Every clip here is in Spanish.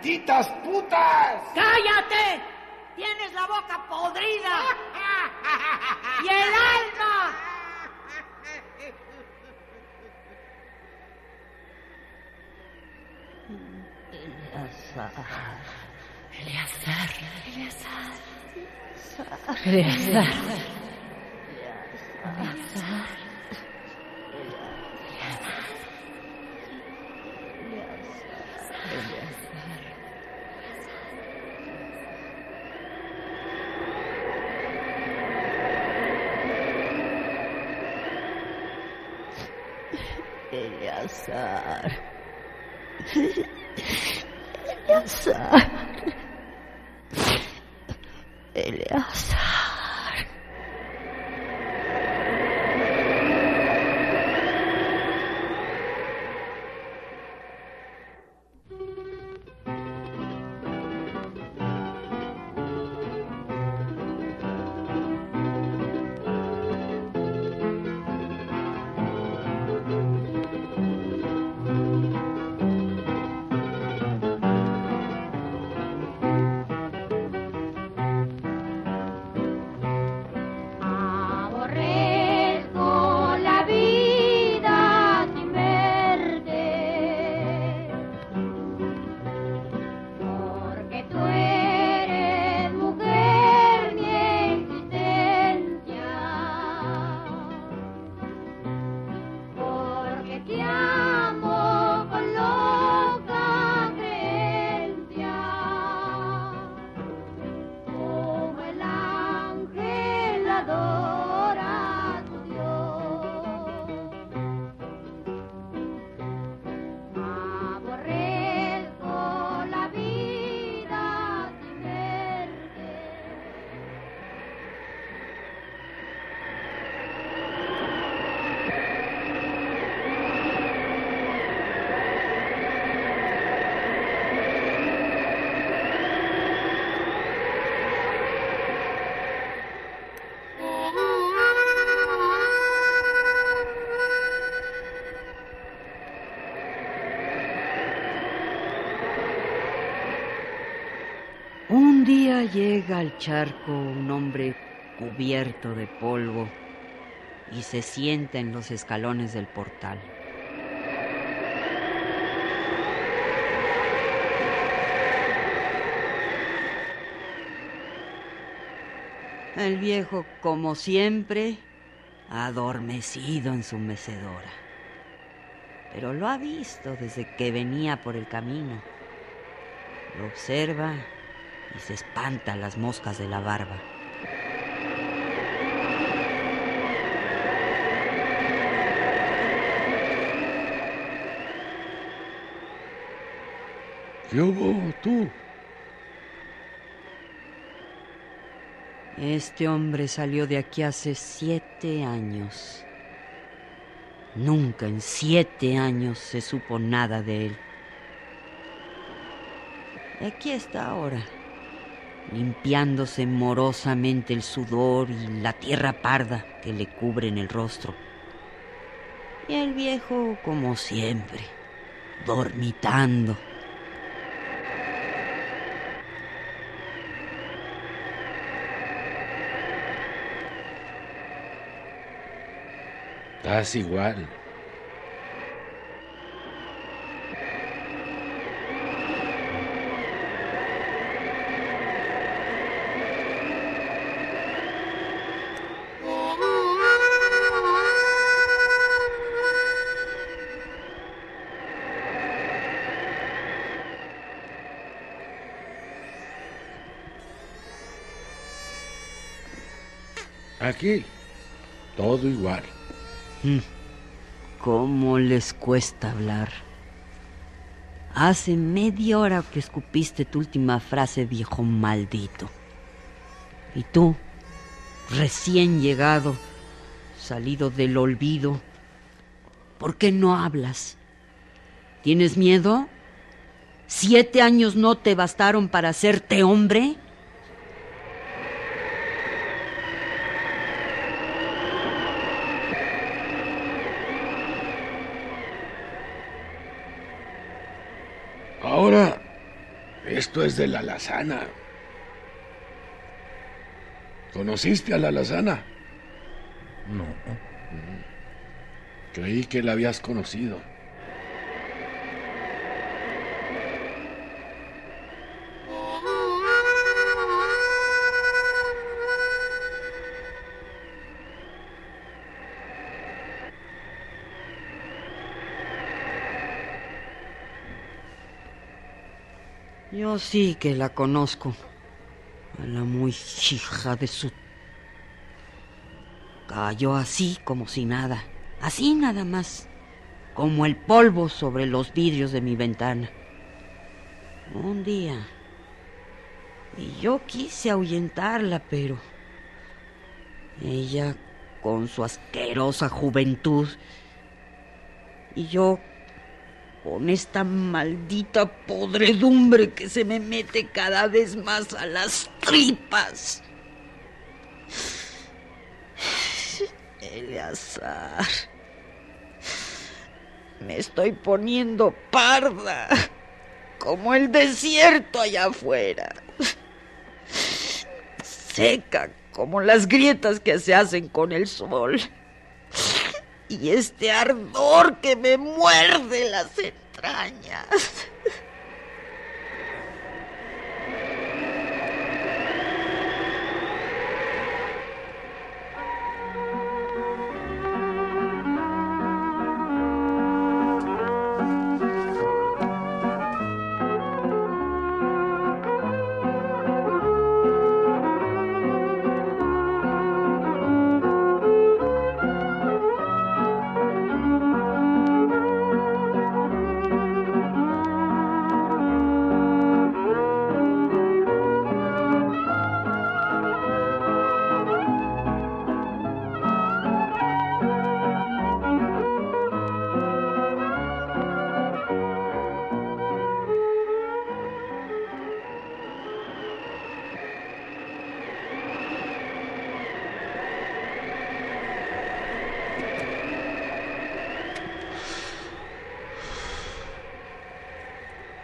¡Malditas putas! ¡Cállate! Tienes la boca podrida. ¡Y el alma! Eleazar. Eleazar. Eleazar. Eleazar. Eleazar. Llega al charco un hombre cubierto de polvo y se sienta en los escalones del portal. El viejo, como siempre, adormecido en su mecedora. Pero lo ha visto desde que venía por el camino. Lo observa y se espanta las moscas de la barba. ¿Qué hubo tú? Este hombre salió de aquí hace siete años. Nunca en siete años se supo nada de él. Aquí está ahora, limpiándose morosamente el sudor y la tierra parda que le cubren el rostro. Y el viejo, como siempre, dormitando. Estás igual. Aquí, todo igual. ¿Cómo les cuesta hablar? Hace media hora que escupiste tu última frase, viejo maldito. Y tú, recién llegado, salido del olvido, ¿por qué no hablas? ¿Tienes miedo? ¿Siete años no te bastaron para hacerte hombre? Ahora, esto es de la alazana. ¿Conociste a la alazana? No. Creí que la habías conocido. Yo sí que la conozco. A la muy hija de su... Cayó así como si nada. Así nada más. Como el polvo sobre los vidrios de mi ventana. Un día. Y yo quise ahuyentarla, pero... Ella con su asquerosa juventud. Y yo con esta maldita podredumbre que se me mete cada vez más a las tripas. Eleazar. Me estoy poniendo parda, como el desierto allá afuera. Seca, como las grietas que se hacen con el sol y este ardor que me muerde las entrañas.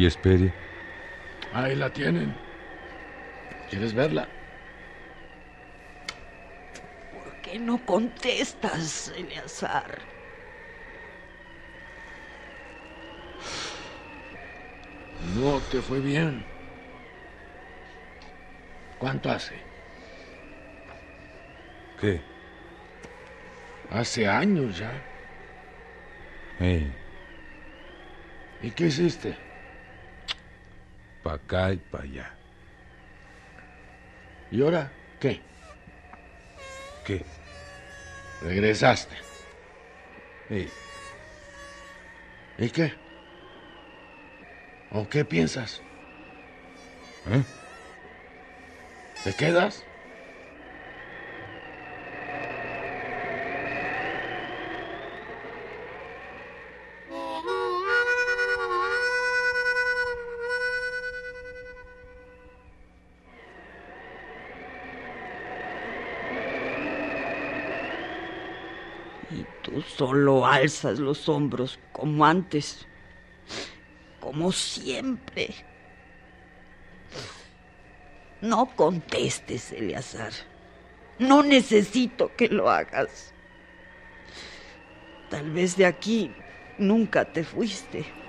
¿Y espere? Ahí la tienen. ¿Quieres verla? ¿Por qué no contestas, Eleazar? No te fue bien. ¿Cuánto hace? ¿Qué? Hace años ya. Hey, ¿Y qué hiciste? Pa' acá y pa' allá. ¿Y ahora qué? ¿Qué? Regresaste. Hey, ¿Y qué? ¿O qué piensas? ¿eh? ¿Te quedas? Tú solo alzas los hombros como antes, como siempre. No contestes, Eleazar. No necesito que lo hagas. Tal vez de aquí nunca te fuiste.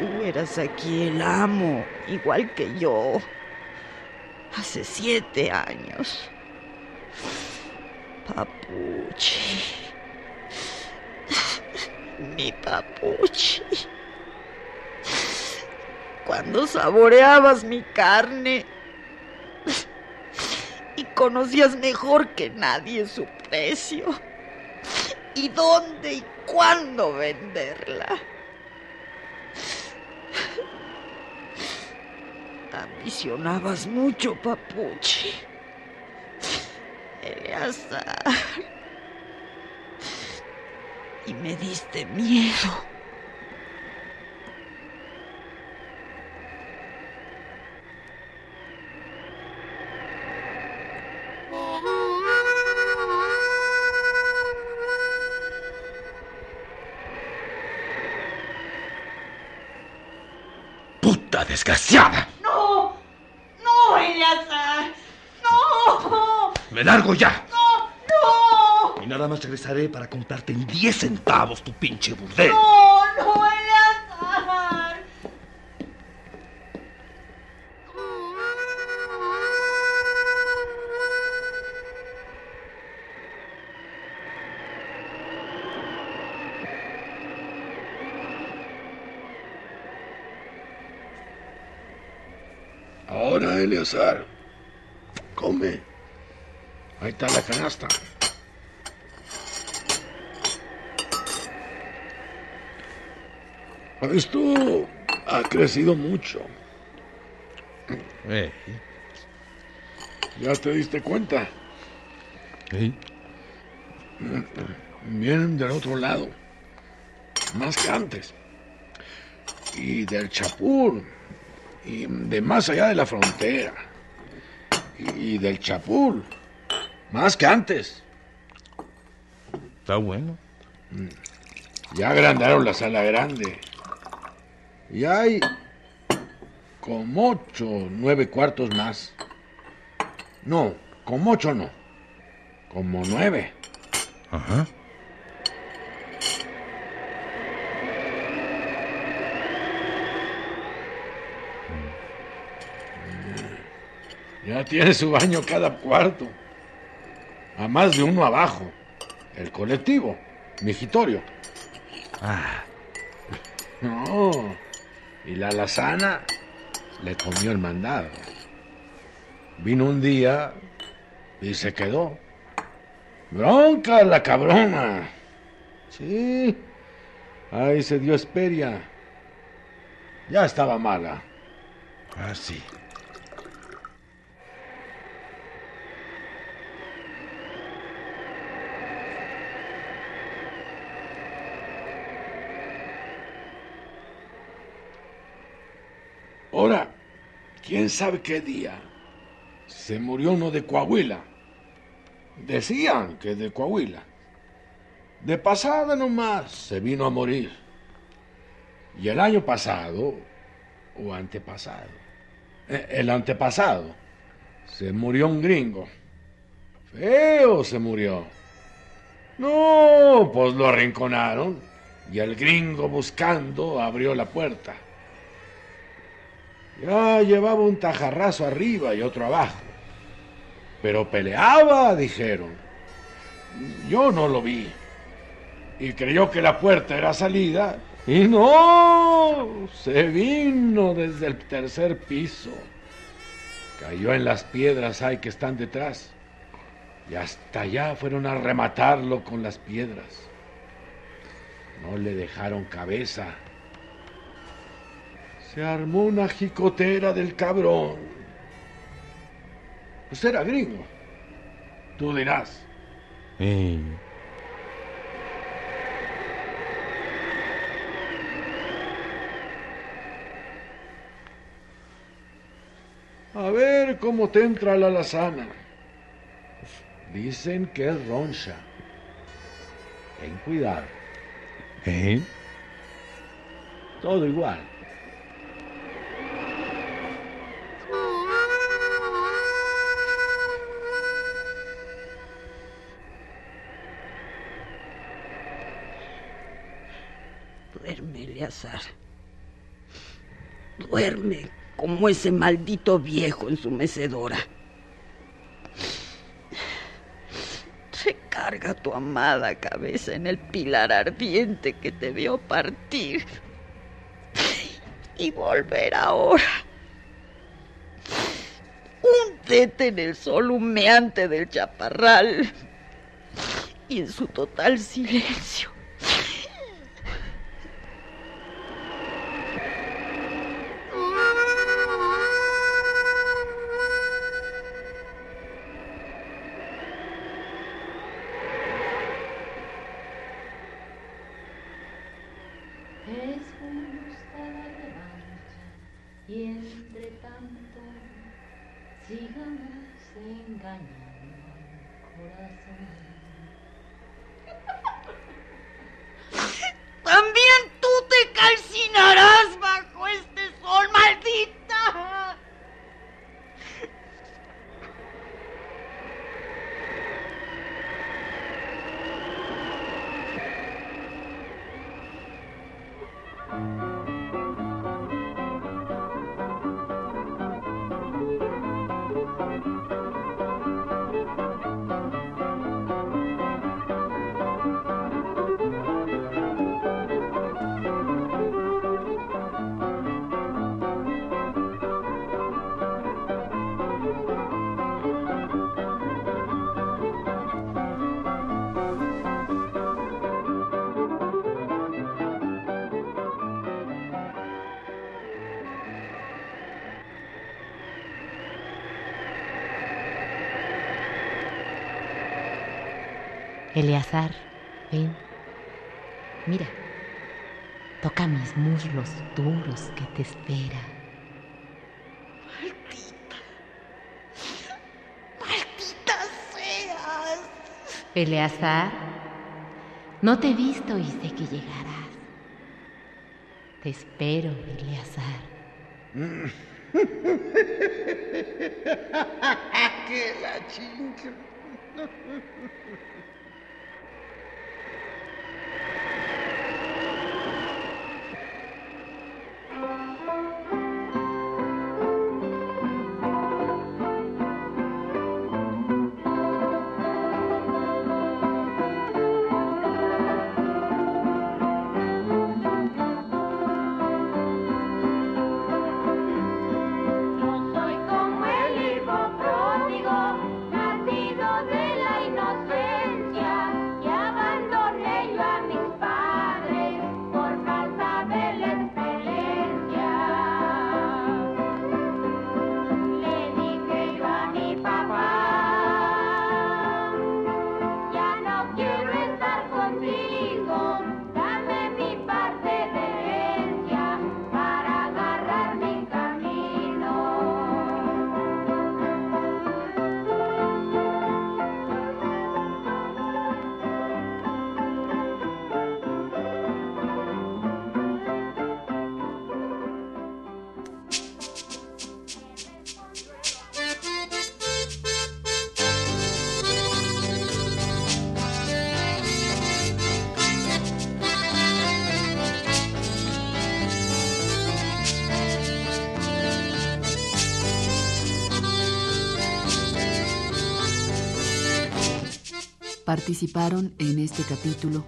Tú eras aquí el amo, igual que yo. Hace siete años. Papuchi. Mi papuchi. Cuando saboreabas mi carne y conocías mejor que nadie su precio y dónde y cuándo venderla. Ambicionabas mucho, papuchi. Eleazar. Y me diste miedo. ¡Puta desgraciada! ¡No! ¡No, Eleazar! ¡No! ¡Me largo ya! ¡No! Y nada más regresaré para comprarte en 10 centavos tu pinche burdel. ¡No, no, Eleazar! Ahora, Eleazar. Ahí está la canasta. Esto ha crecido mucho. Eh, ¿Ya te diste cuenta? ¿eh? Vienen del otro lado. Más que antes. Y del Chapul. Y de más allá de la frontera. Y del Chapul. Más que antes. Está bueno. Ya agrandaron la sala grande. Y hay como ocho, nueve cuartos más. No, como ocho no. Como nueve. Ajá. Ya tiene su baño cada cuarto. A más de uno abajo. El colectivo. Migitorio. Ah, No. Y la alazana le comió el mandado. Vino un día y se quedó. Bronca la cabrona. Sí. Ahí se dio esperia. Ya estaba mala. ah, sí. Ahora, quién sabe qué día se murió uno de Coahuila. Decían que de Coahuila. De pasada nomás se vino a morir. Y el año pasado, o antepasado, eh, el antepasado, se murió un gringo. Feo se murió. No, pues lo arrinconaron y el gringo buscando abrió la puerta. Ya llevaba un tajarrazo arriba y otro abajo. Pero peleaba, dijeron. Yo no lo vi. Y creyó que la puerta era salida. Y no, se vino desde el tercer piso. Cayó en las piedras ahí que están detrás. Y hasta allá fueron a rematarlo con las piedras. No le dejaron cabeza. Se armó una jicotera del cabrón. Usted era gringo. Tú dirás. A ver cómo te entra la alazana. Dicen que es roncha. Ten cuidado. eh, Todo igual. Duerme, como ese maldito viejo en su mecedora. Recarga tu amada cabeza en el pilar ardiente que te vio partir. Y volver ahora. Húndete en el sol humeante del chaparral. Y en su total silencio. Eleazar, ven. Mira. Toca mis muslos duros que te espera. Maldita seas. Eleazar, no te he visto y sé que llegarás. Te espero, Eleazar. que la chinga. Participaron en este capítulo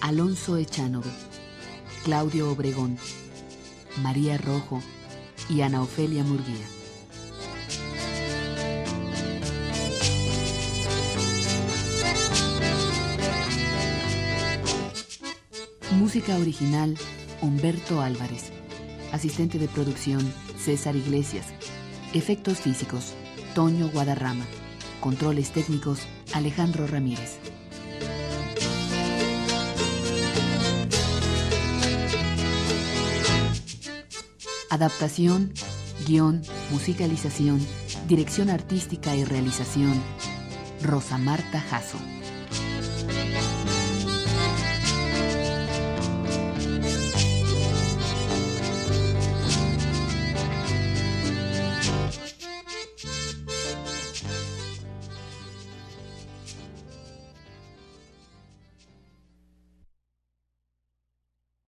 Alonso Echanove, Claudio Obregón, María Rojo y Ana Ofelia Murguía. Música original Humberto Álvarez. Asistente de producción César Iglesias. Efectos físicos Toño Guadarrama. Controles técnicos Alejandro Ramírez. Adaptación, guion, musicalización, dirección artística y realización, Rosa Marta Jasso.